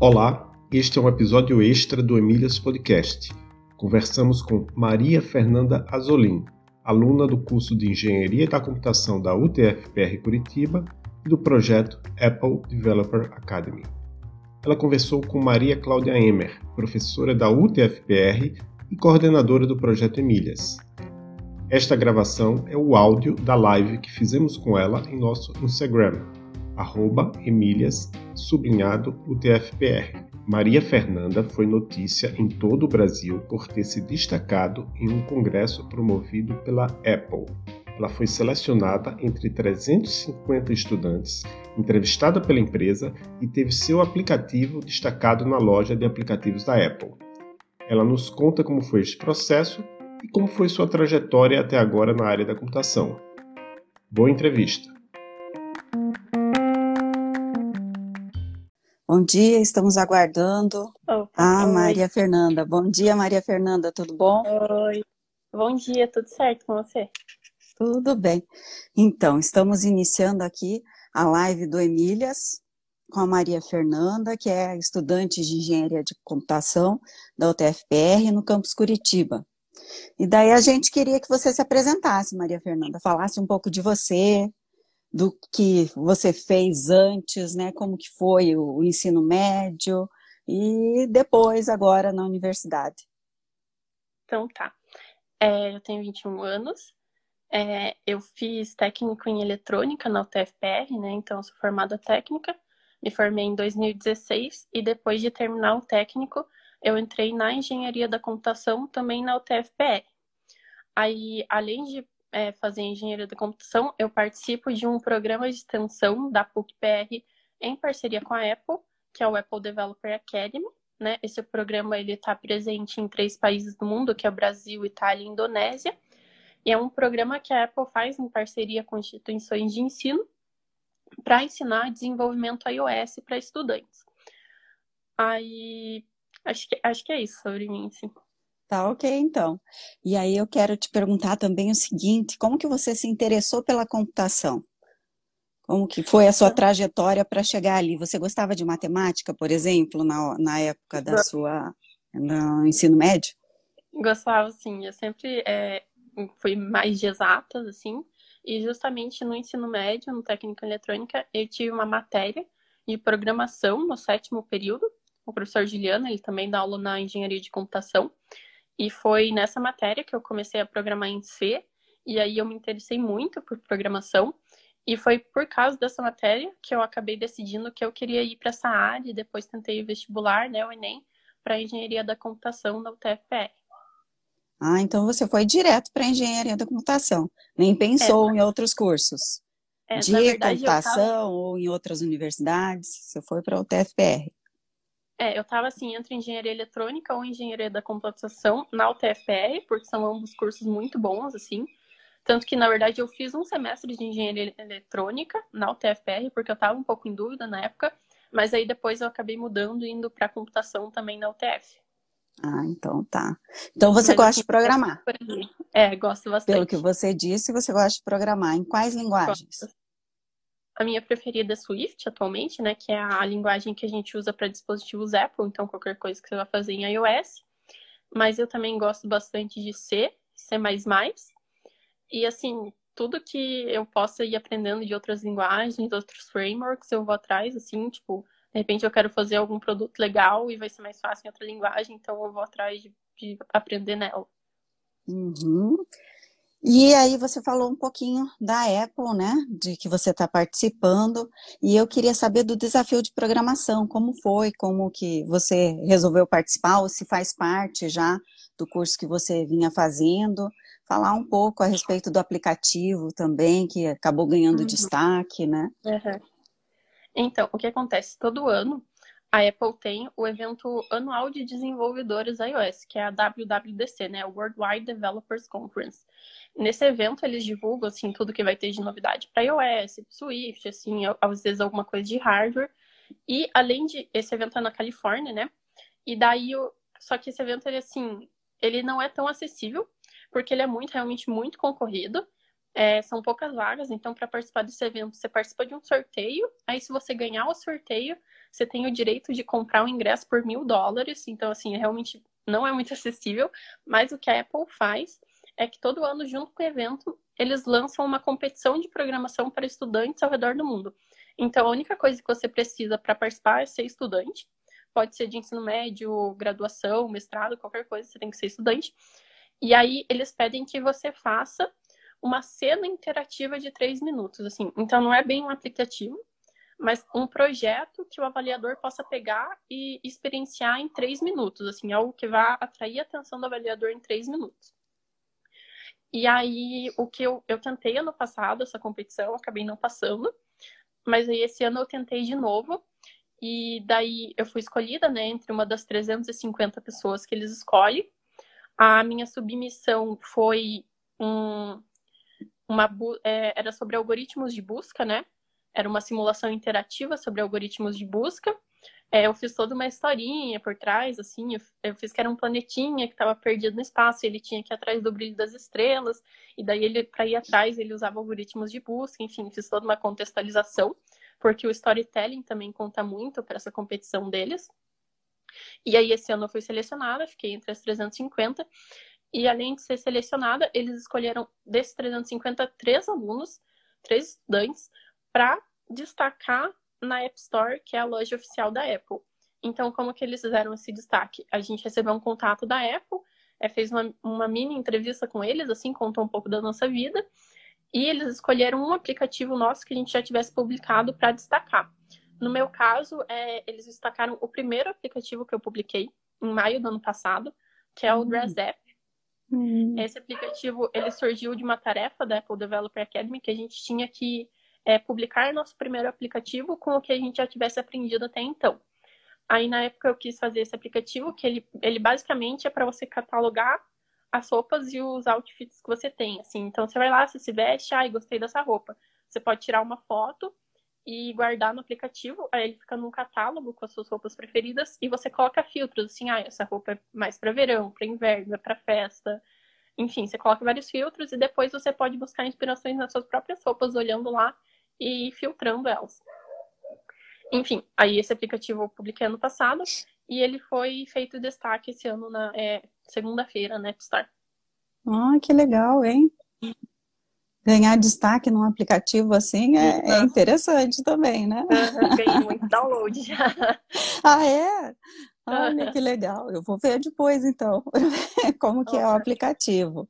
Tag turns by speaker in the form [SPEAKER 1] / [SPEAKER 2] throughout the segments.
[SPEAKER 1] Olá, este é um episódio extra do Emílias Podcast. Conversamos com Maria Fernanda Azolin, aluna do curso de Engenharia da Computação da UTF-PR Curitiba e do projeto Apple Developer Academy. Ela conversou com Maria Cláudia Emer, professora da UTF-PR e coordenadora do projeto Emílias. Esta gravação é o áudio da live que fizemos com ela em nosso Instagram, arroba Emílias, sublinhado UTFPR. Maria Fernanda foi notícia em todo o Brasil por ter se destacado em um congresso promovido pela Apple. Ela foi selecionada entre 350 estudantes, entrevistada pela empresa e teve seu aplicativo destacado na loja de aplicativos da Apple. Ela nos conta como foi este processo e como foi sua trajetória até agora na área da computação. Boa entrevista!
[SPEAKER 2] Bom dia, estamos aguardando
[SPEAKER 3] Opa,
[SPEAKER 2] a
[SPEAKER 3] oi.
[SPEAKER 2] Maria Fernanda. Bom dia, Maria Fernanda, tudo bom?
[SPEAKER 3] Oi. Bom dia, tudo certo com você?
[SPEAKER 2] Tudo bem. Então, estamos iniciando aqui a live do Emílias com a Maria Fernanda, que é estudante de Engenharia de Computação da UTFPR no campus Curitiba. E daí a gente queria que você se apresentasse, Maria Fernanda, falasse um pouco de você, do que você fez antes, né? Como que foi o, ensino médio e depois agora na universidade.
[SPEAKER 3] Então tá. É, eu tenho 21 anos. É, eu fiz técnico em eletrônica na UTFPR, né? Então sou formada técnica. Me formei em 2016 e depois de terminar o técnico, eu entrei na engenharia da computação também na UTFPR. Aí, além de é, fazer engenharia da computação, eu participo de um programa de extensão da PUC-PR em parceria com a Apple, que é o Apple Developer Academy. Né? Esse programa ele está presente em três países do mundo, que é o Brasil, Itália e Indonésia. E é um programa que a Apple faz em parceria com instituições de ensino para ensinar desenvolvimento iOS para estudantes. Aí, acho que, acho que é isso sobre mim, sim.
[SPEAKER 2] Tá ok, então. E aí eu quero te perguntar também o seguinte, como que você se interessou pela computação? Como que foi a sua trajetória para chegar ali? Você gostava de matemática, por exemplo, na, na época da sua no ensino médio?
[SPEAKER 3] Gostava, sim. Eu sempre é, fui mais de exatas, assim. E justamente no ensino médio, no técnico eletrônica, eu tive uma matéria de programação no sétimo período. O professor Juliano, ele também dá aula na engenharia de computação. E foi nessa matéria que eu comecei a programar em C, e aí eu me interessei muito por programação. E foi por causa dessa matéria que eu acabei decidindo que eu queria ir para essa área, e depois tentei o vestibular, né, o Enem, para engenharia da computação da UTFPR.
[SPEAKER 2] Ah, então você foi direto para engenharia da computação, nem pensou
[SPEAKER 3] É,
[SPEAKER 2] em outros cursos
[SPEAKER 3] É,
[SPEAKER 2] de
[SPEAKER 3] verdade,
[SPEAKER 2] computação
[SPEAKER 3] tava,
[SPEAKER 2] ou em outras universidades. Você foi para o TFPR.
[SPEAKER 3] É, eu tava assim, entre engenharia eletrônica ou engenharia da computação na UTFPR, porque são ambos cursos muito bons, assim. Tanto que, na verdade, eu fiz um semestre de engenharia eletrônica na UTFPR, porque eu estava um pouco em dúvida na época, mas aí depois eu acabei mudando e indo para computação também na UTF.
[SPEAKER 2] Ah, então tá. Então você
[SPEAKER 3] Mas,
[SPEAKER 2] gosta
[SPEAKER 3] assim,
[SPEAKER 2] de programar.
[SPEAKER 3] por aí. É, gosto bastante.
[SPEAKER 2] Pelo que você disse, você gosta de programar. Em quais linguagens?
[SPEAKER 3] Gosto. A minha preferida é Swift atualmente, né? Que é a linguagem que a gente usa para dispositivos Apple, então qualquer coisa que você vai fazer em iOS. Mas eu também gosto bastante de C, C. E assim, tudo que eu possa ir aprendendo de outras linguagens, outros frameworks, eu vou atrás, assim, tipo, de repente eu quero fazer algum produto legal e vai ser mais fácil em outra linguagem, então eu vou atrás de, de aprender nela.
[SPEAKER 2] Uhum. E aí você falou um pouquinho da Apple, né? De que você está participando. E eu queria saber do desafio de programação, como foi, como que você resolveu participar, ou se faz parte já do curso que você vinha fazendo. Falar um pouco a respeito do aplicativo também, que acabou ganhando
[SPEAKER 3] Uhum.
[SPEAKER 2] destaque, né?
[SPEAKER 3] Uhum. Então, o que acontece? Todo ano a Apple tem o evento anual de desenvolvedores iOS, que é a WWDC, né? Worldwide Developers Conference. Nesse evento eles divulgam assim tudo que vai ter de novidade para iOS, Swift, assim, às vezes alguma coisa de hardware. E além de esse evento é na Califórnia, né? E daí só que esse evento ele assim, ele não é tão acessível, porque ele é muito realmente muito concorrido. É, são poucas vagas, então para participar desse evento você participa de um sorteio. Aí se você ganhar o sorteio, você tem o direito de comprar o ingresso por mil dólares. Então, assim, realmente não é muito acessível. Mas o que a Apple faz é que todo ano, junto com o evento, eles lançam uma competição de programação para estudantes ao redor do mundo. Então, a única coisa que você precisa para participar é ser estudante. Pode ser de ensino médio, graduação, mestrado, qualquer coisa, você tem que ser estudante. E aí, eles pedem que você faça uma cena interativa de três minutos, assim. Então, não é bem um aplicativo, mas um projeto que o avaliador possa pegar e experienciar em três minutos, assim, algo que vá atrair a atenção do avaliador em três minutos. E aí, o que eu, eu tentei ano passado, essa competição, acabei não passando, mas aí esse ano eu tentei de novo, e daí eu fui escolhida, né, entre uma das 350 pessoas que eles escolhem. A minha submissão foi um, uma, é, era sobre algoritmos de busca, né, era uma simulação interativa sobre algoritmos de busca. É, eu fiz toda uma historinha por trás, assim, eu, fiz que era um planetinha que estava perdido no espaço, ele tinha que ir atrás do brilho das estrelas, e daí ele, para ir atrás, ele usava algoritmos de busca, enfim, fiz toda uma contextualização, porque o storytelling também conta muito para essa competição deles. E aí, esse ano eu fui selecionada, fiquei entre as 350, e além de ser selecionada, eles escolheram desses 350 três alunos, três estudantes, para destacar na App Store, que é a loja oficial da Apple. Então, como que eles fizeram esse destaque? A gente recebeu um contato da Apple, é, fez uma, uma mini entrevista com eles, assim, contou um pouco da nossa vida, e eles escolheram um aplicativo nosso que a gente já tivesse publicado para destacar. No meu caso, é, eles destacaram o primeiro aplicativo que eu publiquei em maio do ano passado, que é o uhum. Dress App. Uhum. Esse aplicativo ele surgiu de uma tarefa da Apple Developer Academy que a gente tinha que é, publicar nosso primeiro aplicativo com o que a gente já tivesse aprendido até então. Aí na época eu quis fazer esse aplicativo, que ele, ele basicamente é para você catalogar as roupas e os outfits que você tem, assim. Então você vai lá, você se veste, ai, gostei dessa roupa. Você pode tirar uma foto e guardar no aplicativo, aí ele fica num catálogo com as suas roupas preferidas e você coloca filtros, assim, ah, essa roupa é mais para verão, para inverno, é para festa. Enfim, você coloca vários filtros e depois você pode buscar inspirações nas suas próprias roupas olhando lá e filtrando elas. Enfim, aí esse aplicativo eu publiquei ano passado e ele foi feito destaque esse ano na é, segunda-feira na App Store.
[SPEAKER 2] Ah, que legal, hein? Ganhar destaque num aplicativo assim é, é interessante também, né?
[SPEAKER 3] ganhei muito download já.
[SPEAKER 2] ah, é? Olha que legal, eu vou ver depois então como que é o aplicativo.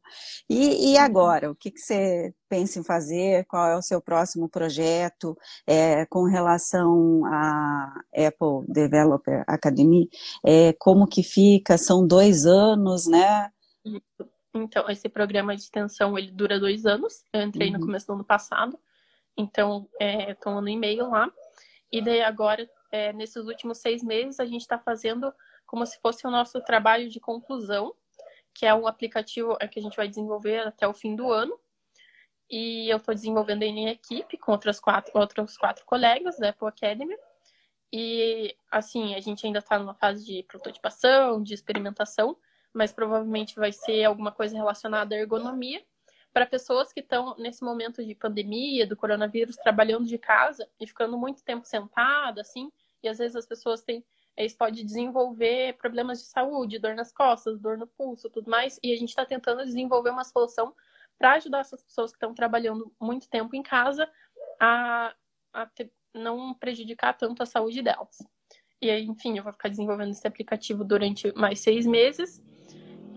[SPEAKER 2] E, e uhum. agora, o que, que você pensa em fazer? Qual é o seu próximo projeto é, com relação à Apple Developer Academy? É, como que fica? São dois anos, né?
[SPEAKER 3] Então, esse programa de extensão ele dura dois anos. Eu entrei uhum. no começo do ano passado, então é, estou um ano e meio lá. E daí agora é, nesses últimos seis meses, a gente está fazendo como se fosse o nosso trabalho de conclusão, que é um aplicativo é, que a gente vai desenvolver até o fim do ano. E eu estou desenvolvendo em equipe com outras quatro, outros quatro colegas da Apple Academy. E, assim, a gente ainda está numa fase de prototipação, de experimentação, mas provavelmente vai ser alguma coisa relacionada à ergonomia para pessoas que estão nesse momento de pandemia, do coronavírus, trabalhando de casa e ficando muito tempo sentada, assim, e às vezes as pessoas têm, eles podem desenvolver problemas de saúde, dor nas costas, dor no pulso, tudo mais, e a gente está tentando desenvolver uma solução para ajudar essas pessoas que estão trabalhando muito tempo em casa a, a ter, não prejudicar tanto a saúde delas. E aí, enfim, eu vou ficar desenvolvendo esse aplicativo durante mais seis meses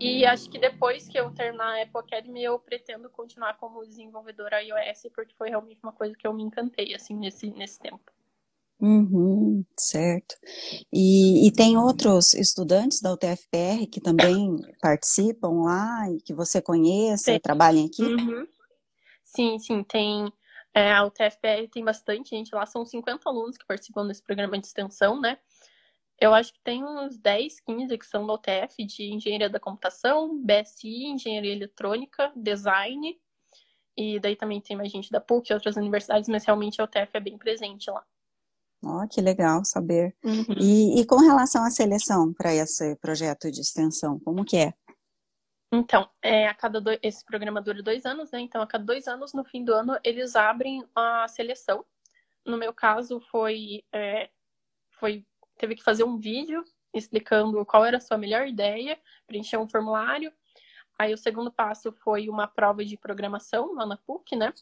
[SPEAKER 3] e acho que depois que eu terminar a Apple Academy, eu pretendo continuar como desenvolvedora iOS, porque foi realmente uma coisa que eu me encantei, assim, nesse, nesse tempo.
[SPEAKER 2] Uhum, certo. E, e, tem outros estudantes da UTFPR que também participam lá e que você conheça, trabalhem aqui?
[SPEAKER 3] Uhum. Sim, sim, tem É, a UTFPR tem bastante gente lá, são 50 alunos que participam desse programa de extensão, né? Eu acho que tem uns 10, 15 que são da UTF, de Engenharia da Computação, BSI, Engenharia Eletrônica, Design, e daí também tem mais gente da PUC e outras universidades, mas realmente a UTF é bem presente lá.
[SPEAKER 2] Ó, oh, que legal saber.
[SPEAKER 3] Uhum.
[SPEAKER 2] E, e, com relação à seleção para esse projeto de extensão, como que é?
[SPEAKER 3] Então, é, a cada dois, esse programa dura dois anos, né? Então, a cada dois anos, no fim do ano, eles abrem a seleção. No meu caso, foi, é, foi teve que fazer um vídeo explicando qual era a sua melhor ideia, preencher um formulário. Aí, o segundo passo foi uma prova de programação lá na PUC, né?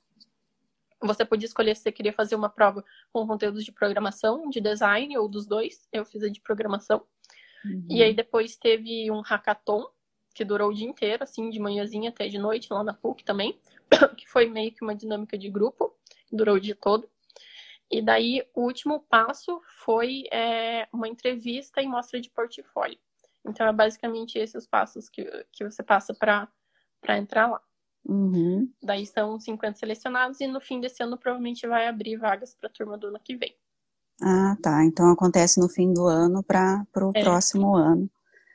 [SPEAKER 3] Você podia escolher se você queria fazer uma prova com conteúdos de programação, de design ou dos dois. Eu fiz a de programação. Uhum. E aí depois teve um hackathon que durou o dia inteiro, assim, de manhãzinha até de noite, lá na PUC também, que foi meio que uma dinâmica de grupo, durou o dia todo. E daí, o último passo foi é, uma entrevista e mostra de portfólio. Então, é basicamente esses os passos que, que você passa para entrar lá.
[SPEAKER 2] Uhum.
[SPEAKER 3] Daí são 50 selecionados e no fim desse ano provavelmente vai abrir vagas para a turma do ano que vem.
[SPEAKER 2] Ah, tá. Então acontece no fim do ano para o é. próximo ano.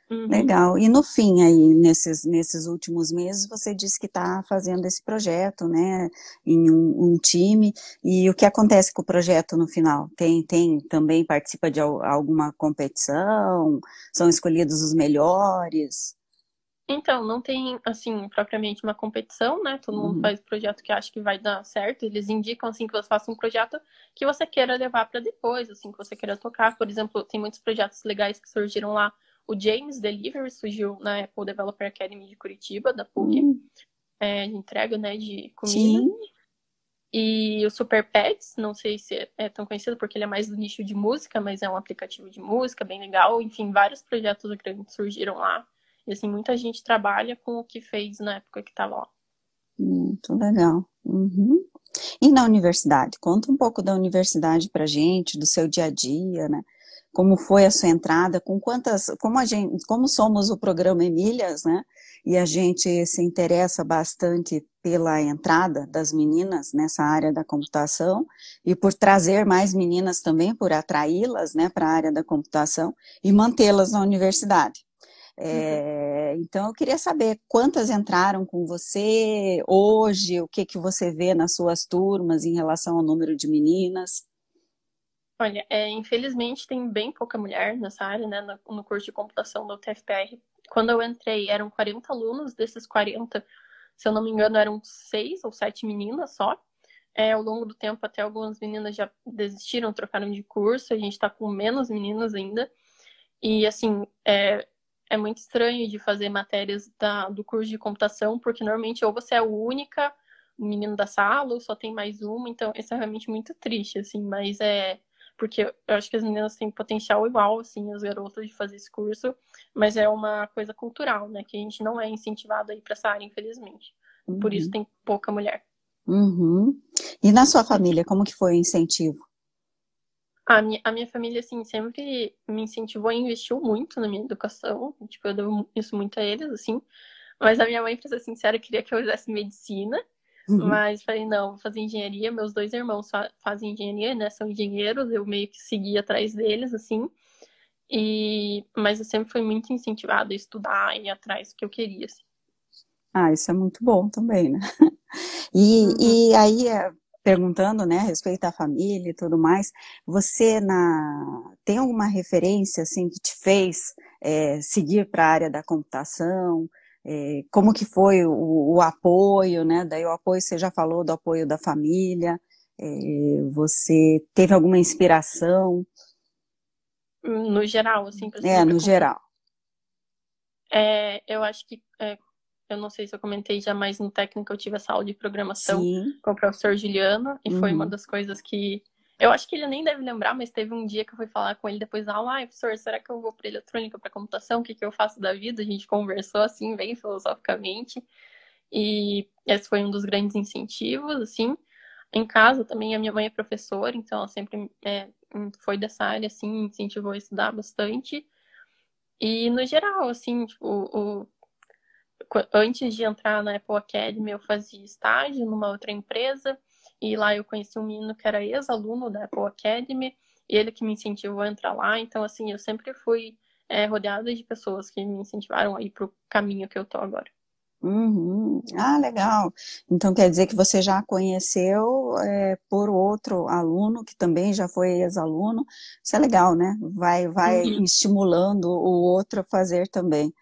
[SPEAKER 3] Uhum.
[SPEAKER 2] Legal. E no fim aí, nesses, nesses últimos meses, você disse que está fazendo esse projeto, né, em um, um, time. E o que acontece com o projeto no final? Tem, tem também participa de alguma competição? São escolhidos os melhores?
[SPEAKER 3] Então, não tem, assim, propriamente uma competição, né? Todo mundo uhum. faz o projeto que acha que vai dar certo. Eles indicam, assim, que você faça um projeto que você queira levar para depois, assim, que você queira tocar. Por exemplo, tem muitos projetos legais que surgiram lá o James Delivery surgiu na Apple Developer Academy de Curitiba, da PUC, hum. é, de entrega né, de comida. Sim. E o Super Pets, não sei se é tão conhecido porque ele é mais do nicho de música, mas é um aplicativo de música bem legal. Enfim, vários projetos grandes surgiram lá. E assim, muita gente trabalha com o que fez na época que estava lá.
[SPEAKER 2] Muito legal. Uhum. E na universidade? Conta um pouco da universidade pra gente, do seu dia a dia, né? Como foi a sua entrada, com quantas, como a gente, como somos o programa Emílias, né? E a gente se interessa bastante pela entrada das meninas nessa área da computação e por trazer mais meninas também, por atraí-las, né, para a área da computação e mantê-las na universidade. É, uhum. Então, eu queria saber quantas entraram com você hoje, o que, que você vê nas suas turmas em relação ao número de meninas.
[SPEAKER 3] Olha, é, infelizmente tem bem pouca mulher nessa área, né, no, no, curso de computação da UTFPR. Quando eu entrei, eram 40 alunos, desses 40, se eu não me engano, eram seis ou sete meninas só. É, ao longo do tempo, até algumas meninas já desistiram, trocaram de curso, a gente está com menos meninas ainda. E, assim, é, é muito estranho de fazer matérias da, do curso de computação, porque normalmente ou você é a única menino da sala, ou só tem mais uma, então isso é realmente muito triste, assim, mas é porque eu acho que as meninas têm potencial igual, assim, os garotos de fazer esse curso, mas é uma coisa cultural, né, que a gente não é incentivado aí para essa área, infelizmente. Uhum. Por isso tem pouca mulher.
[SPEAKER 2] Uhum. E na sua família, como que foi o incentivo?
[SPEAKER 3] A minha, a minha família, assim, sempre me incentivou e investiu muito na minha educação. Tipo, eu dou isso muito a eles, assim. Mas a minha mãe, pra ser sincera, queria que eu fizesse medicina. Uhum. Mas falei, não, vou fazer engenharia. Meus dois irmãos fazem engenharia, né? São engenheiros, eu meio que segui atrás deles, assim. E... Mas eu sempre fui muito incentivada a estudar e ir atrás do que eu queria, assim.
[SPEAKER 2] Ah, isso é muito bom também, né? E, uhum. e aí, é, perguntando, né, a respeito da família e tudo mais, você na tem alguma referência, assim, que te fez é, seguir para a área da computação? É, como que foi o, o, apoio, né? Daí o apoio, você já falou do apoio da família, é, você teve alguma inspiração?
[SPEAKER 3] No geral, assim.
[SPEAKER 2] É, no geral.
[SPEAKER 3] É, eu acho que, é, eu não sei se eu comentei já, mas no técnico eu tive essa aula de programação
[SPEAKER 2] Sim.
[SPEAKER 3] com o professor Juliano, e uhum. foi uma uhum. das coisas que eu acho que ele nem deve lembrar, mas teve um dia que eu fui falar com ele depois da aula, ai, professor, será que eu vou para eletrônica, para computação? O que, que eu faço da vida? A gente conversou assim, bem filosoficamente. E esse foi um dos grandes incentivos, assim. Em casa também a minha mãe é professora, então ela sempre é, foi dessa área, assim, incentivou a estudar bastante. E no geral, assim, tipo, o, antes de entrar na Apple Academy, eu fazia estágio numa outra empresa E lá eu conheci um menino que era ex-aluno da Apple Academy, ele que me incentivou a entrar lá. Então, assim, eu sempre fui é, rodeada de pessoas que me incentivaram a ir para o caminho que eu tô agora.
[SPEAKER 2] Uhum. Ah, legal. Então quer dizer que você já conheceu é, por outro aluno que também já foi ex-aluno. Isso é legal, né? Vai, vai uhum. estimulando o outro a fazer também.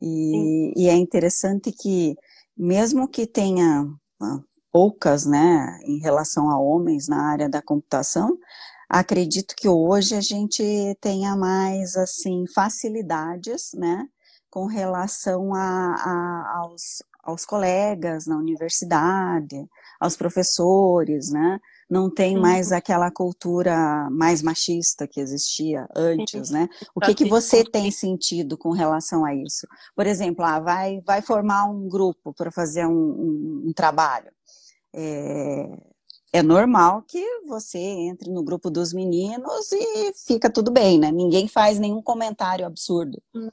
[SPEAKER 2] E, e, é interessante que, mesmo que tenha ah, poucas, né, em relação a homens na área da computação, acredito que hoje a gente tenha mais, assim, facilidades, né, com relação a, a, aos, aos colegas na universidade, aos professores, né? Não tem mais aquela cultura mais machista que existia antes, né? O que, que você tem sentido com relação a isso? Por exemplo, ah, vai, vai formar um grupo para fazer um, um, um trabalho. É, é normal que você entre no grupo dos meninos e fica tudo bem, né? Ninguém faz nenhum comentário absurdo.
[SPEAKER 3] Uhum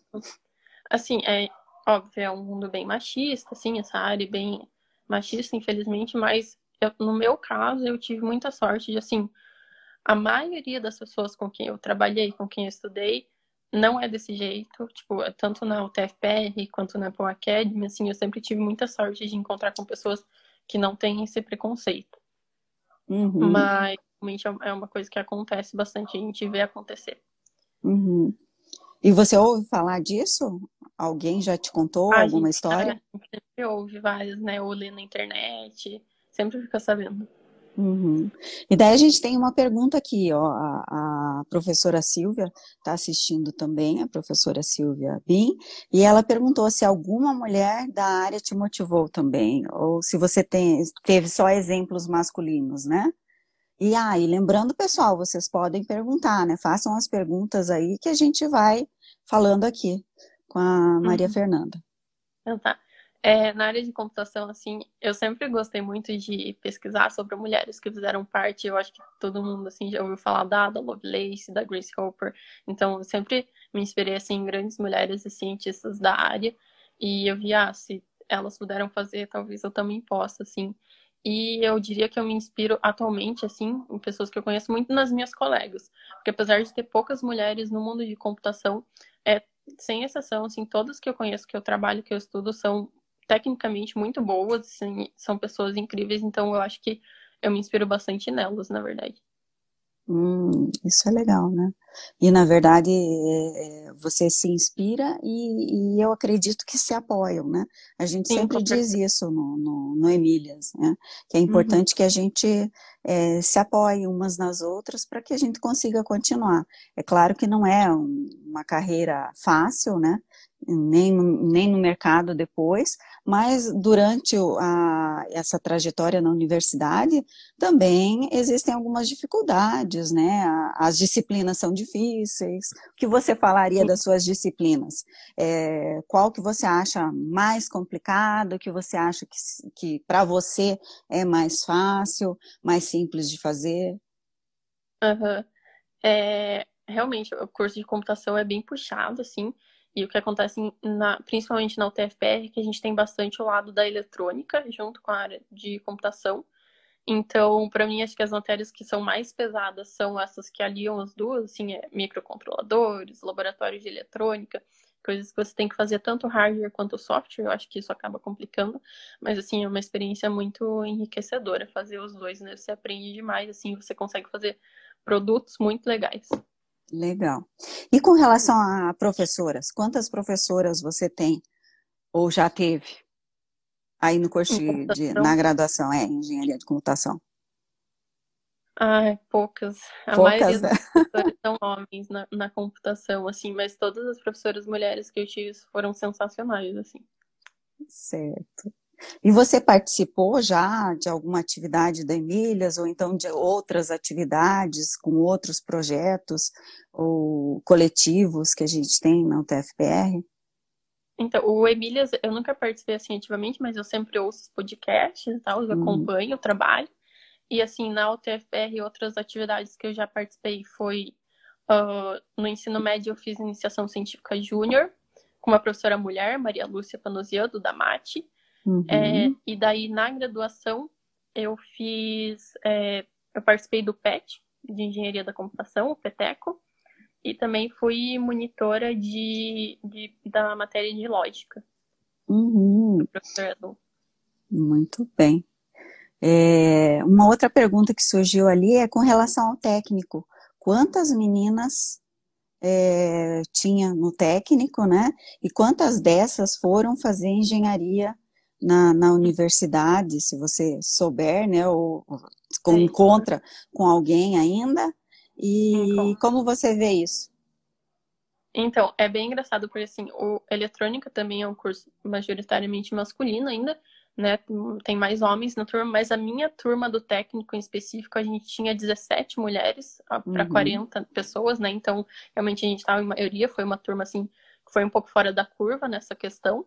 [SPEAKER 3] assim, é óbvio, é um mundo bem machista, assim, essa área bem machista, infelizmente, mas eu, no meu caso, eu tive muita sorte de, assim, a maioria das pessoas com quem eu trabalhei, com quem eu estudei, não é desse jeito, tipo, tanto na UTFPR quanto na Apple Academy, assim, eu sempre tive muita sorte de encontrar com pessoas que não têm esse preconceito. Uhum. Mas, realmente, é, é uma coisa que acontece bastante, a gente vê acontecer.
[SPEAKER 2] Uhum. E você ouve falar disso? Alguém já te contou a alguma gente, história?
[SPEAKER 3] Sempre ouve várias, né? Ou lê na internet, sempre fica sabendo.
[SPEAKER 2] Uhum. E daí a gente tem uma pergunta aqui, ó, a, a professora Silvia está assistindo também, a professora Silvia Bin, e ela perguntou se alguma mulher da área te motivou também, ou se você tem, teve só exemplos masculinos, né? E aí, ah, lembrando, pessoal, vocês podem perguntar, né? Façam as perguntas aí que a gente vai falando aqui com a Maria uhum. Fernanda.
[SPEAKER 3] Então tá. É, na área de computação, assim, eu sempre gostei muito de pesquisar sobre mulheres que fizeram parte. Eu acho que todo mundo, assim, já ouviu falar da Ada Lovelace, da Grace Hopper. Então, eu sempre me inspirei, assim, em grandes mulheres e cientistas da área. E eu vi, ah, se elas puderam fazer, talvez eu também possa, assim. E eu diria que eu me inspiro atualmente, assim, em pessoas que eu conheço muito nas minhas colegas. Porque apesar de ter poucas mulheres no mundo de computação, é, sem exceção, assim, todas que eu conheço, que eu trabalho, que eu estudo, são tecnicamente muito boas, assim, são pessoas incríveis. Então eu acho que eu me inspiro bastante nelas, na verdade.
[SPEAKER 2] Hum, isso é legal, né? E na verdade é, é, você se inspira e, e, eu acredito que se apoiam, né? A gente Sim, sempre diz isso no, no, no, Emílias, né? Que é uhum. importante uhum. que a gente é, se apoie umas nas outras para que a gente consiga continuar. É claro que não é um, uma carreira fácil, né? Nem no, nem no mercado depois, mas durante a, essa trajetória na universidade também existem algumas dificuldades, né? As disciplinas são difíceis. O que você falaria das suas disciplinas? É, qual que você acha mais complicado? O que você acha que, que para você é mais fácil, mais simples de fazer?
[SPEAKER 3] Uhum. É, realmente, o curso de computação é bem puxado, assim. E o que acontece, na, principalmente na UTFPR, é que a gente tem bastante o lado da eletrônica junto com a área de computação. Então, para mim, acho que as matérias que são mais pesadas são essas que aliam as duas, assim, é microcontroladores, laboratórios de eletrônica, coisas que você tem que fazer tanto hardware quanto software. Eu acho que isso acaba complicando, mas assim, é uma experiência muito enriquecedora fazer os dois, né? Você aprende demais, assim, você consegue fazer produtos muito legais.
[SPEAKER 2] Legal. E com relação a professoras, quantas professoras você tem ou já teve aí no curso de, de na graduação, é, engenharia de computação?
[SPEAKER 3] Ai, poucas. A poucas, maioria né? dos professores são homens na, na computação, assim, mas todas as professoras mulheres que eu tive foram sensacionais, assim.
[SPEAKER 2] Certo. E você participou já de alguma atividade da Emílias, ou então de outras atividades com outros projetos ou coletivos que a gente tem na UTFPR?
[SPEAKER 3] Então, o Emílias, eu nunca participei assim ativamente, mas eu sempre ouço os podcasts e tal, eu uhum. acompanho o trabalho. E assim, na UTFPR, outras atividades que eu já participei foi uh, no ensino médio, eu fiz iniciação científica júnior com uma professora mulher, Maria Lúcia Panosiano, da MATE. Uhum. É, e daí, na graduação, eu fiz, é, eu participei do PET, de Engenharia da Computação, o PETECO, e também fui monitora de, de da matéria de lógica.
[SPEAKER 2] Uhum. Muito bem. É, uma outra pergunta que surgiu ali é com relação ao técnico. Quantas meninas é, tinha no técnico, né? E quantas dessas foram fazer engenharia na, na universidade, se você souber, né? Ou, ou encontra com alguém ainda. E como você vê isso?
[SPEAKER 3] Então, é bem engraçado, porque assim, o eletrônica também é um curso majoritariamente masculino ainda, né? Tem mais homens na turma, mas a minha turma do técnico em específico, a gente tinha 17 mulheres para uhum. 40 pessoas, né? Então, realmente a gente estava em maioria, foi uma turma assim, que foi um pouco fora da curva nessa questão.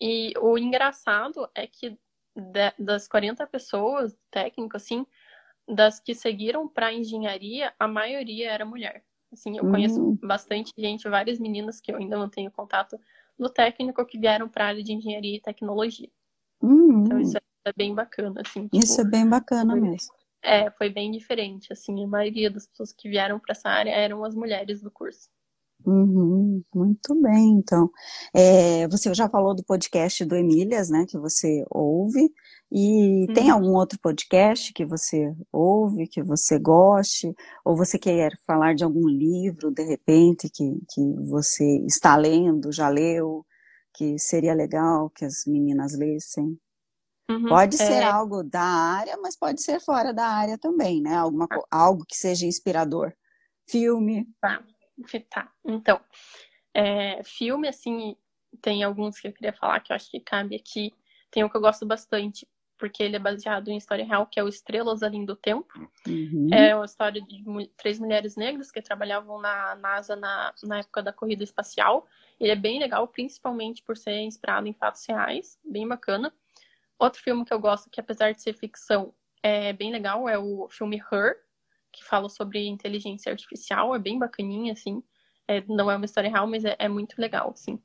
[SPEAKER 3] E o engraçado é que de, das 40 pessoas técnico assim, das que seguiram para engenharia, a maioria era mulher. Assim, eu uhum. conheço bastante gente, várias meninas que eu ainda não tenho contato do técnico que vieram para a área de engenharia e tecnologia.
[SPEAKER 2] Uhum.
[SPEAKER 3] Então isso é bem bacana, assim.
[SPEAKER 2] Tipo, isso é bem bacana foi, mesmo.
[SPEAKER 3] É, foi bem diferente, assim, a maioria das pessoas que vieram para essa área eram as mulheres do curso.
[SPEAKER 2] Uhum, muito bem, então. É, você já falou do podcast do Emílias, né, que você ouve, e uhum. tem algum outro podcast que você ouve, que você goste, ou você quer falar de algum livro, de repente, que, que você está lendo, já leu, que seria legal que as meninas lessem? Uhum, pode ser é... algo da área, mas pode ser fora da área também, né? Alguma, algo que seja inspirador. Filme.
[SPEAKER 3] Tá, tá. Então, é, filme, assim, tem alguns que eu queria falar que eu acho que cabe aqui. Tem um que eu gosto bastante, porque ele é baseado em história real, que é o Estrelas Além do Tempo. Uhum. É uma história de três mulheres negras que trabalhavam na NASA na, na época da corrida espacial. Ele é bem legal, principalmente por ser inspirado em fatos reais, bem bacana. Outro filme que eu gosto, que apesar de ser ficção, é bem legal, é o filme Her, que fala sobre inteligência artificial, é bem bacaninha, assim. É, não é uma história real, mas é, é muito legal, assim.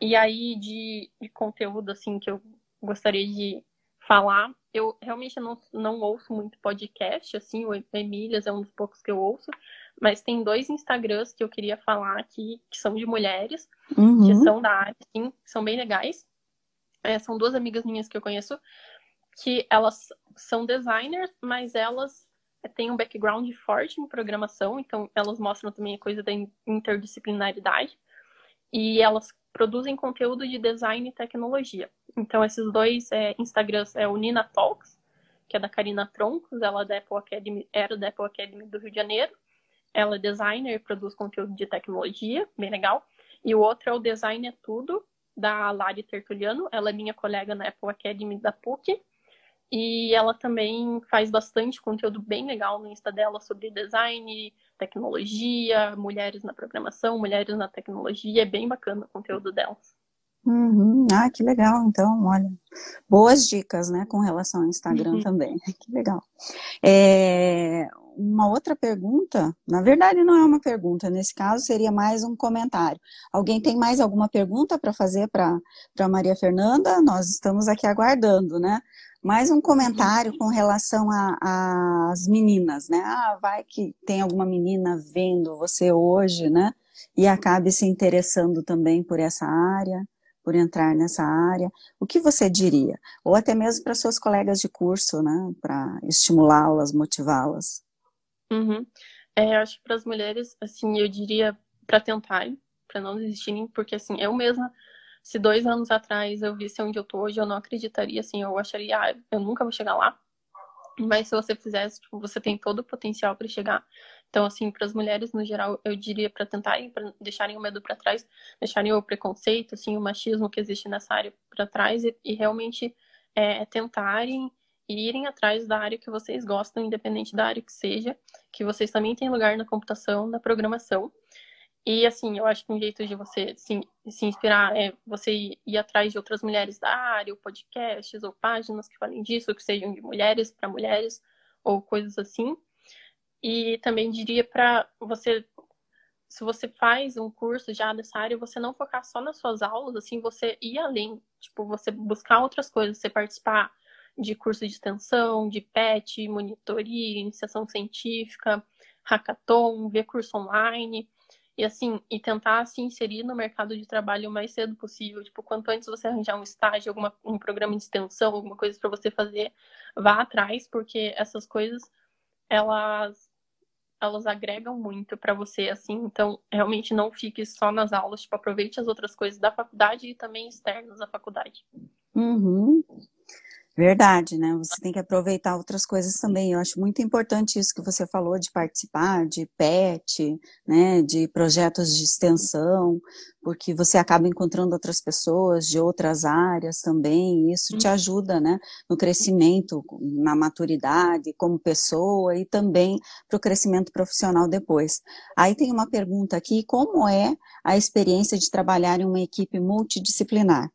[SPEAKER 3] E aí, de, de conteúdo, assim, que eu gostaria de falar. Eu realmente não, não ouço muito podcast, assim, o Emílias é um dos poucos que eu ouço, mas tem dois Instagrams que eu queria falar aqui, que são de mulheres, uhum. que são da área, assim, são bem legais. É, são duas amigas minhas que eu conheço, que elas são designers, mas elas têm um background forte em programação, então elas mostram também a coisa da interdisciplinaridade. E elas produzem conteúdo de design e tecnologia. Então, esses dois é, Instagrams é o Nina Talks, que é da Karina Troncos, ela é da Apple Academy, era da Apple Academy do Rio de Janeiro. Ela é designer e produz conteúdo de tecnologia, bem legal. E o outro é o Design é Tudo, da Lari Tertuliano. Ela é minha colega na Apple Academy da PUC. E ela também faz bastante conteúdo bem legal no Insta dela sobre design, tecnologia, mulheres na programação, mulheres na tecnologia. É bem bacana o conteúdo delas.
[SPEAKER 2] Uhum. Ah, que legal. Então, olha, boas dicas, né, com relação ao Instagram uhum. também. Que legal. É, uma outra pergunta, na verdade não é uma pergunta, nesse caso seria mais um comentário. Alguém tem mais alguma pergunta para fazer para Maria Fernanda? Nós estamos aqui aguardando, né? Mais um comentário com relação às meninas, né? Ah, vai que tem alguma menina vendo você hoje, né? E acabe se interessando também por essa área, por entrar nessa área. O que você diria? Ou até mesmo para suas colegas de curso, né? Para estimulá-las, motivá-las.
[SPEAKER 3] Uhum. É, acho que para as mulheres, assim, eu diria para tentarem, para não desistirem, porque assim, eu mesma se dois anos atrás eu visse onde eu tô hoje, eu não acreditaria, assim, eu acharia, ah, eu nunca vou chegar lá. Mas se você fizesse, tipo, você tem todo o potencial para chegar. Então, assim, para as mulheres no geral, eu diria para tentarem, para deixarem o medo para trás, deixarem o preconceito, assim, o machismo que existe nessa área para trás e, e realmente é, tentarem e irem atrás da área que vocês gostam, independente da área que seja, que vocês também têm lugar na computação, na programação. E assim, eu acho que um jeito de você se, se inspirar é você ir atrás de outras mulheres da área, ou podcasts, ou páginas que falem disso, que sejam de mulheres para mulheres, ou coisas assim. E também diria para você, se você faz um curso já dessa área, você não focar só nas suas aulas, assim, você ir além, tipo, você buscar outras coisas, você participar de curso de extensão, de PET, monitoria, iniciação científica, hackathon, ver curso online e assim, e tentar se inserir no mercado de trabalho o mais cedo possível. Tipo, quanto antes você arranjar um estágio, alguma, um programa de extensão, alguma coisa para você fazer, vá atrás, porque essas coisas elas elas agregam muito para você, assim, então realmente não fique só nas aulas, tipo, aproveite as outras coisas da faculdade e também externas da faculdade.
[SPEAKER 2] Uhum. Verdade, né? Você tem que aproveitar outras coisas também. Eu acho muito importante isso que você falou de participar de PET, né, de projetos de extensão, porque você acaba encontrando outras pessoas de outras áreas também, e isso te uhum. ajuda, né, no crescimento, na maturidade como pessoa e também para o crescimento profissional depois. Aí tem uma pergunta aqui, como é a experiência de trabalhar em uma equipe multidisciplinar?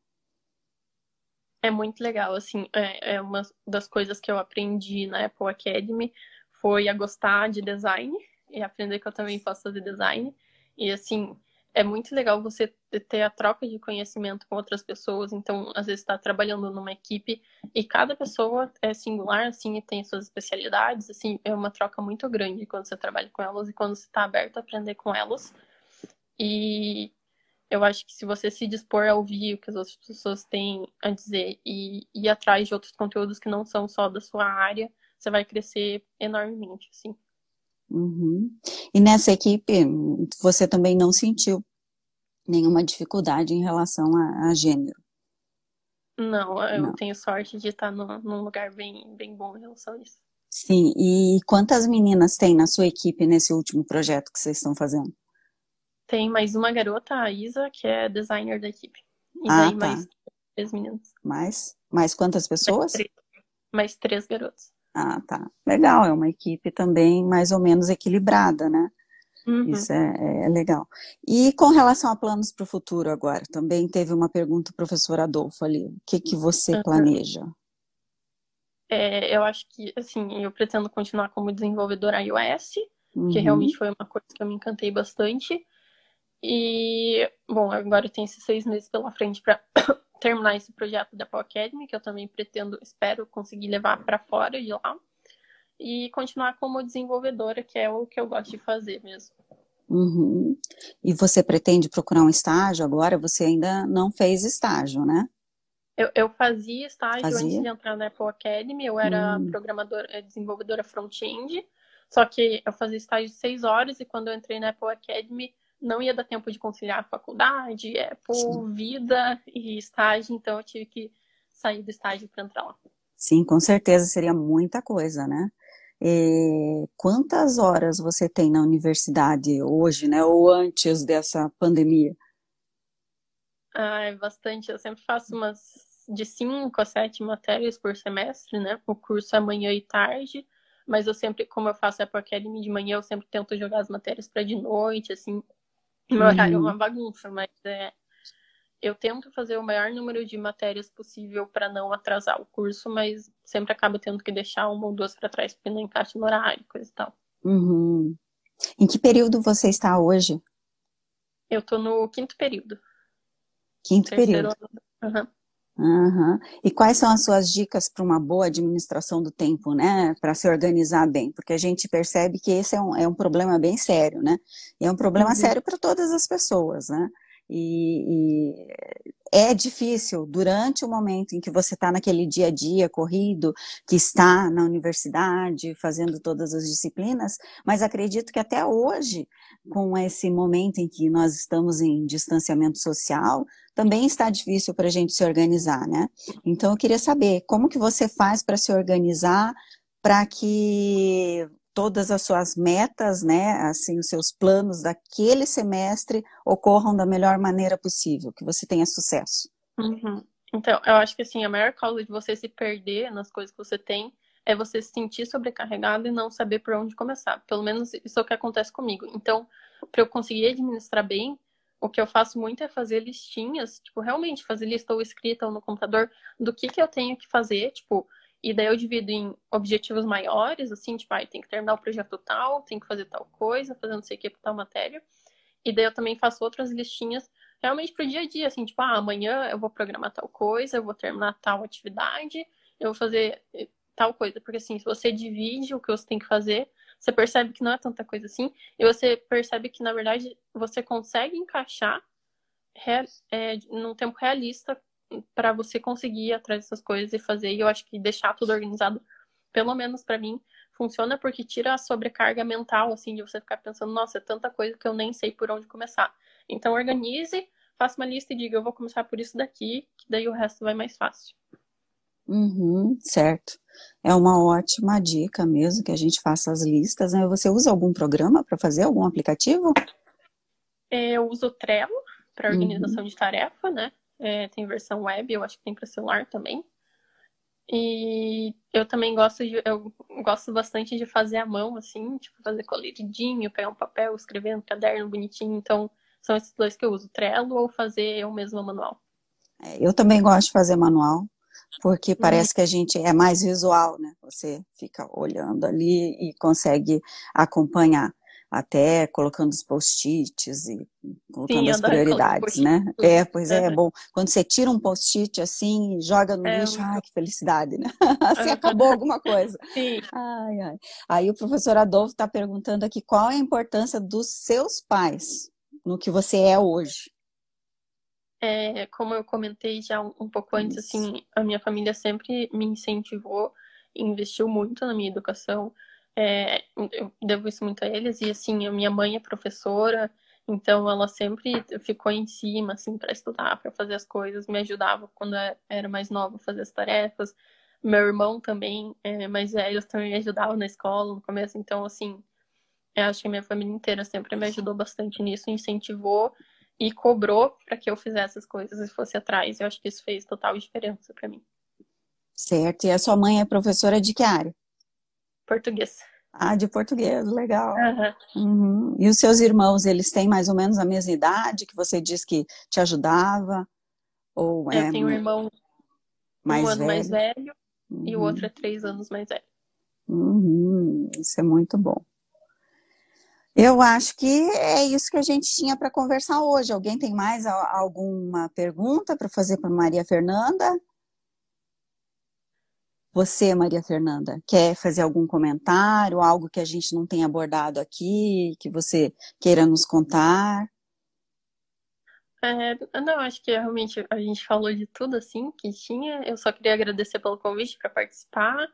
[SPEAKER 3] É muito legal, assim, é, é, uma das coisas que eu aprendi na Apple Academy foi a gostar de design e aprender que eu também posso fazer design. E, assim, é muito legal você ter a troca de conhecimento com outras pessoas. Então, às vezes, está trabalhando numa equipe e cada pessoa é singular, assim, e tem suas especialidades. Assim, é uma troca muito grande quando você trabalha com elas e quando você está aberto a aprender com elas. E eu acho que se você se dispor a ouvir o que as outras pessoas têm a dizer e ir atrás de outros conteúdos que não são só da sua área, você vai crescer enormemente, assim.
[SPEAKER 2] Uhum. E nessa equipe, você também não sentiu nenhuma dificuldade em relação a, a gênero?
[SPEAKER 3] Não, eu não. tenho sorte de estar no, num lugar bem, bem bom em relação a isso.
[SPEAKER 2] Sim, e quantas meninas tem na sua equipe nesse último projeto que vocês estão fazendo?
[SPEAKER 3] Tem mais uma garota, a Isa, que é designer da equipe. E
[SPEAKER 2] ah,
[SPEAKER 3] daí
[SPEAKER 2] tá.
[SPEAKER 3] mais três meninas.
[SPEAKER 2] Mais? Mais quantas pessoas?
[SPEAKER 3] Mais três, mais três garotos.
[SPEAKER 2] Ah, tá. Legal, é uma equipe também mais ou menos equilibrada, né?
[SPEAKER 3] Uhum.
[SPEAKER 2] Isso é, é, legal. E com relação a planos para o futuro agora, também teve uma pergunta do professor Adolfo ali. O que, que você uhum. planeja?
[SPEAKER 3] É, eu acho que, assim, eu pretendo continuar como desenvolvedora iOS, uhum. que realmente foi uma coisa que eu me encantei bastante. E, bom, agora eu tenho esses seis meses pela frente para terminar esse projeto da Apple Academy, que eu também pretendo, espero conseguir levar para fora de lá. E continuar como desenvolvedora, que é o que eu gosto de fazer mesmo.
[SPEAKER 2] Uhum. E você pretende procurar um estágio agora? Você ainda não fez estágio, né?
[SPEAKER 3] Eu, eu fazia estágio fazia? antes de entrar na Apple Academy. Eu era hum. programadora, eh, desenvolvedora front-end. Só que eu fazia estágio de seis horas e quando eu entrei na Apple Academy, não ia dar tempo de conciliar a faculdade, é, por Sim. vida e estágio, então eu tive que sair do estágio para entrar lá.
[SPEAKER 2] Sim, com certeza seria muita coisa, né? E quantas horas você tem na universidade hoje, né? Ou antes dessa pandemia?
[SPEAKER 3] Ah, é bastante. Eu sempre faço umas de cinco a sete matérias por semestre, né? O curso é manhã e tarde, mas eu sempre, como eu faço a Academy de manhã, eu sempre tento jogar as matérias para de noite, assim, meu horário é uma uhum. bagunça, mas é, eu tento fazer o maior número de matérias possível para não atrasar o curso, mas sempre acaba tendo que deixar uma ou duas para trás porque não encaixa no horário, coisa e tal.
[SPEAKER 2] Uhum. Em que período você está hoje?
[SPEAKER 3] Eu estou no quinto período.
[SPEAKER 2] Quinto Terceiro período.
[SPEAKER 3] Uhum.
[SPEAKER 2] Uhum. E quais são as suas dicas para uma boa administração do tempo, né? Para se organizar bem? Porque a gente percebe que esse é um, é um problema bem sério, né? E é um problema uhum. sério para todas as pessoas, né? E, e, é difícil durante o momento em que você está naquele dia a dia corrido, que está na universidade, fazendo todas as disciplinas, mas acredito que até hoje, com esse momento em que nós estamos em distanciamento social, também está difícil para a gente se organizar, né? Então eu queria saber como que você faz para se organizar para que todas as suas metas, né, assim, os seus planos daquele semestre ocorram da melhor maneira possível, que você tenha sucesso.
[SPEAKER 3] Uhum. Então, eu acho que assim, a maior causa de você se perder nas coisas que você tem é você se sentir sobrecarregado e não saber por onde começar. Pelo menos isso é o que acontece comigo. Então, para eu conseguir administrar bem, o que eu faço muito é fazer listinhas, tipo, realmente fazer lista ou escrita ou no computador do que que eu tenho que fazer, tipo, e daí eu divido em objetivos maiores, assim, tipo, ah, tem que terminar o projeto tal, tem que fazer tal coisa, fazer não sei o que para tal matéria. E daí eu também faço outras listinhas realmente pro dia a dia, assim, tipo, ah, amanhã eu vou programar tal coisa, eu vou terminar tal atividade, eu vou fazer tal coisa. Porque assim, se você divide o que você tem que fazer, você percebe que não é tanta coisa assim, e você percebe que, na verdade, você consegue encaixar é, num tempo realista para você conseguir ir atrás dessas coisas e fazer. E eu acho que deixar tudo organizado, pelo menos para mim, funciona porque tira a sobrecarga mental, assim, de você ficar pensando, nossa, é tanta coisa que eu nem sei por onde começar. Então, organize, faça uma lista e diga, eu vou começar por isso daqui, que daí o resto vai mais fácil.
[SPEAKER 2] Uhum, certo. É uma ótima dica mesmo que a gente faça as listas. Né? Você usa algum programa para fazer, algum aplicativo?
[SPEAKER 3] Eu uso o Trello para organização uhum. de tarefa, né? É, tem versão web, eu acho que tem para celular também. E eu também gosto de, eu gosto bastante de fazer à mão, assim, tipo, fazer coloridinho, pegar um papel, escrever no caderno bonitinho. Então, são esses dois que eu uso, Trello ou fazer eu mesma manual.
[SPEAKER 2] É, eu também gosto de fazer manual, porque uhum. parece que a gente é mais visual, né? Você fica olhando ali e consegue acompanhar até colocando os post-its e colocando Sim, as prioridades, né? É, pois é, é bom. Quando você tira um post-it assim e joga no é, lixo, ai, que felicidade, né? assim acabou alguma coisa.
[SPEAKER 3] Sim.
[SPEAKER 2] Ai, ai. Aí o professor Adolfo está perguntando aqui qual é a importância dos seus pais no que você é hoje.
[SPEAKER 3] É, como eu comentei já um, um pouco antes, Isso. assim, a minha família sempre me incentivou, investiu muito na minha educação. É, eu devo isso muito a eles. E assim, a minha mãe é professora, então ela sempre ficou em cima, assim, para estudar, para fazer as coisas, me ajudava quando era mais nova a fazer as tarefas. Meu irmão também, é, mais velho, também me ajudava na escola no começo. Então, assim, eu acho que a minha família inteira sempre me ajudou bastante nisso, incentivou e cobrou para que eu fizesse as coisas e fosse atrás. Eu acho que isso fez total diferença para mim.
[SPEAKER 2] Certo. E a sua mãe é professora de que área?
[SPEAKER 3] Português.
[SPEAKER 2] Ah, de português, legal. Uhum. Uhum. E os seus irmãos, eles têm mais ou menos a mesma idade que você disse que te ajudava? Ou
[SPEAKER 3] Eu é tenho um irmão mais um ano velho? mais velho uhum. e o outro é três anos mais velho.
[SPEAKER 2] Uhum. Isso é muito bom. Eu acho que é isso que a gente tinha para conversar hoje. Alguém tem mais alguma pergunta para fazer para Maria Fernanda? Você, Maria Fernanda, quer fazer algum comentário, algo que a gente não tenha abordado aqui, que você queira nos contar?
[SPEAKER 3] É, não, acho que realmente a gente falou de tudo assim que tinha. Eu só queria agradecer pelo convite para participar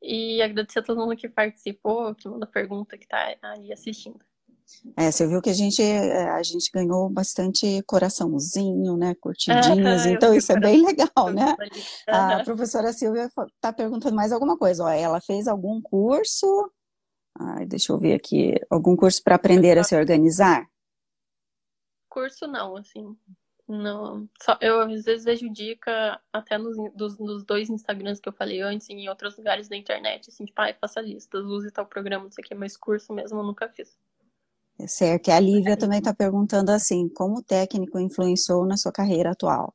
[SPEAKER 3] e agradecer a todo mundo que participou, que mandou pergunta, que está aí assistindo.
[SPEAKER 2] É, você viu que a gente, é, a gente ganhou bastante coraçãozinho, né? Curtidinhas, então isso é bem legal, né? A professora Silvia está perguntando mais alguma coisa. Ó, ela fez algum curso? Ai, deixa eu ver aqui. Algum curso para aprender a se organizar?
[SPEAKER 3] Curso não, assim. Não. Só, eu às vezes vejo dica até nos, dos, nos dois Instagrams que eu falei antes, em outros lugares da internet, assim, tipo, ai, faça listas, use tal programa, não sei o que, mas curso mesmo eu nunca fiz.
[SPEAKER 2] Certo. E a Lívia também está perguntando assim, como o técnico influenciou na sua carreira atual?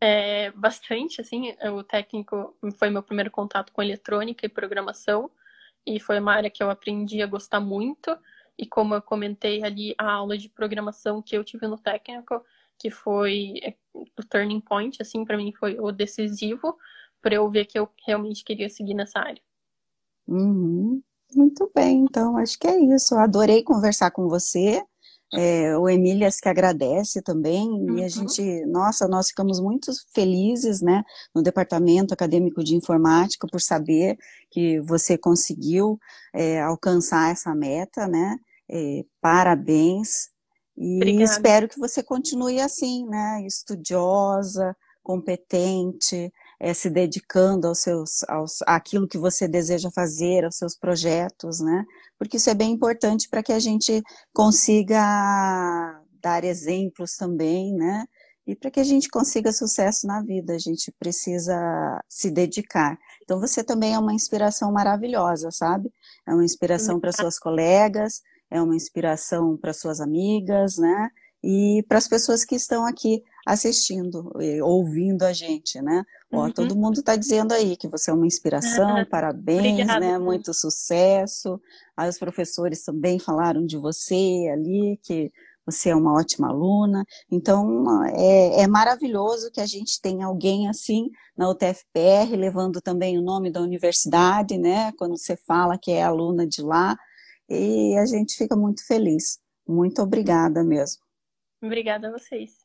[SPEAKER 3] É, bastante, assim, o técnico foi meu primeiro contato com eletrônica e programação, e foi uma área que eu aprendi a gostar muito, e como eu comentei ali, a aula de programação que eu tive no técnico, que foi é, o turning point, assim, para mim foi o decisivo, para eu ver que eu realmente queria seguir nessa área.
[SPEAKER 2] Uhum. Muito bem, então acho que é isso. Eu adorei conversar com você. É, o Emílias que agradece também, uhum. e a uhum. gente, nossa, nós ficamos muito felizes, né, no Departamento Acadêmico de Informática, por saber que você conseguiu é, alcançar essa meta, né, é, parabéns, e Obrigada. espero que você continue assim, né, estudiosa, competente, é, se dedicando aos seus, aos, àquilo que você deseja fazer, aos seus projetos, né? Porque isso é bem importante para que a gente consiga dar exemplos também, né? E para que a gente consiga sucesso na vida, a gente precisa se dedicar. Então você também é uma inspiração maravilhosa, sabe? É uma inspiração para suas colegas, é uma inspiração para suas amigas, né? E para as pessoas que estão aqui assistindo, ouvindo a gente, né? Ó, uhum. todo mundo está dizendo aí que você é uma inspiração, uhum. parabéns, Obrigada. né? Muito sucesso. Aí os professores também falaram de você ali, que você é uma ótima aluna. Então, é, é maravilhoso que a gente tenha alguém assim na UTFPR, levando também o nome da universidade, né? Quando você fala que é aluna de lá, e a gente fica muito feliz. Muito obrigada mesmo.
[SPEAKER 3] Obrigada a vocês.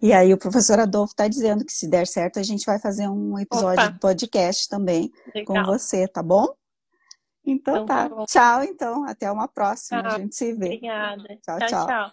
[SPEAKER 2] E aí o professor Adolfo está dizendo que se der certo a gente vai fazer um episódio Opa. de podcast também Legal. com você, tá bom? Então, então tá. tá tchau, então. Até uma próxima. Tchau. A gente se vê.
[SPEAKER 3] Obrigada. tchau. tchau. tchau.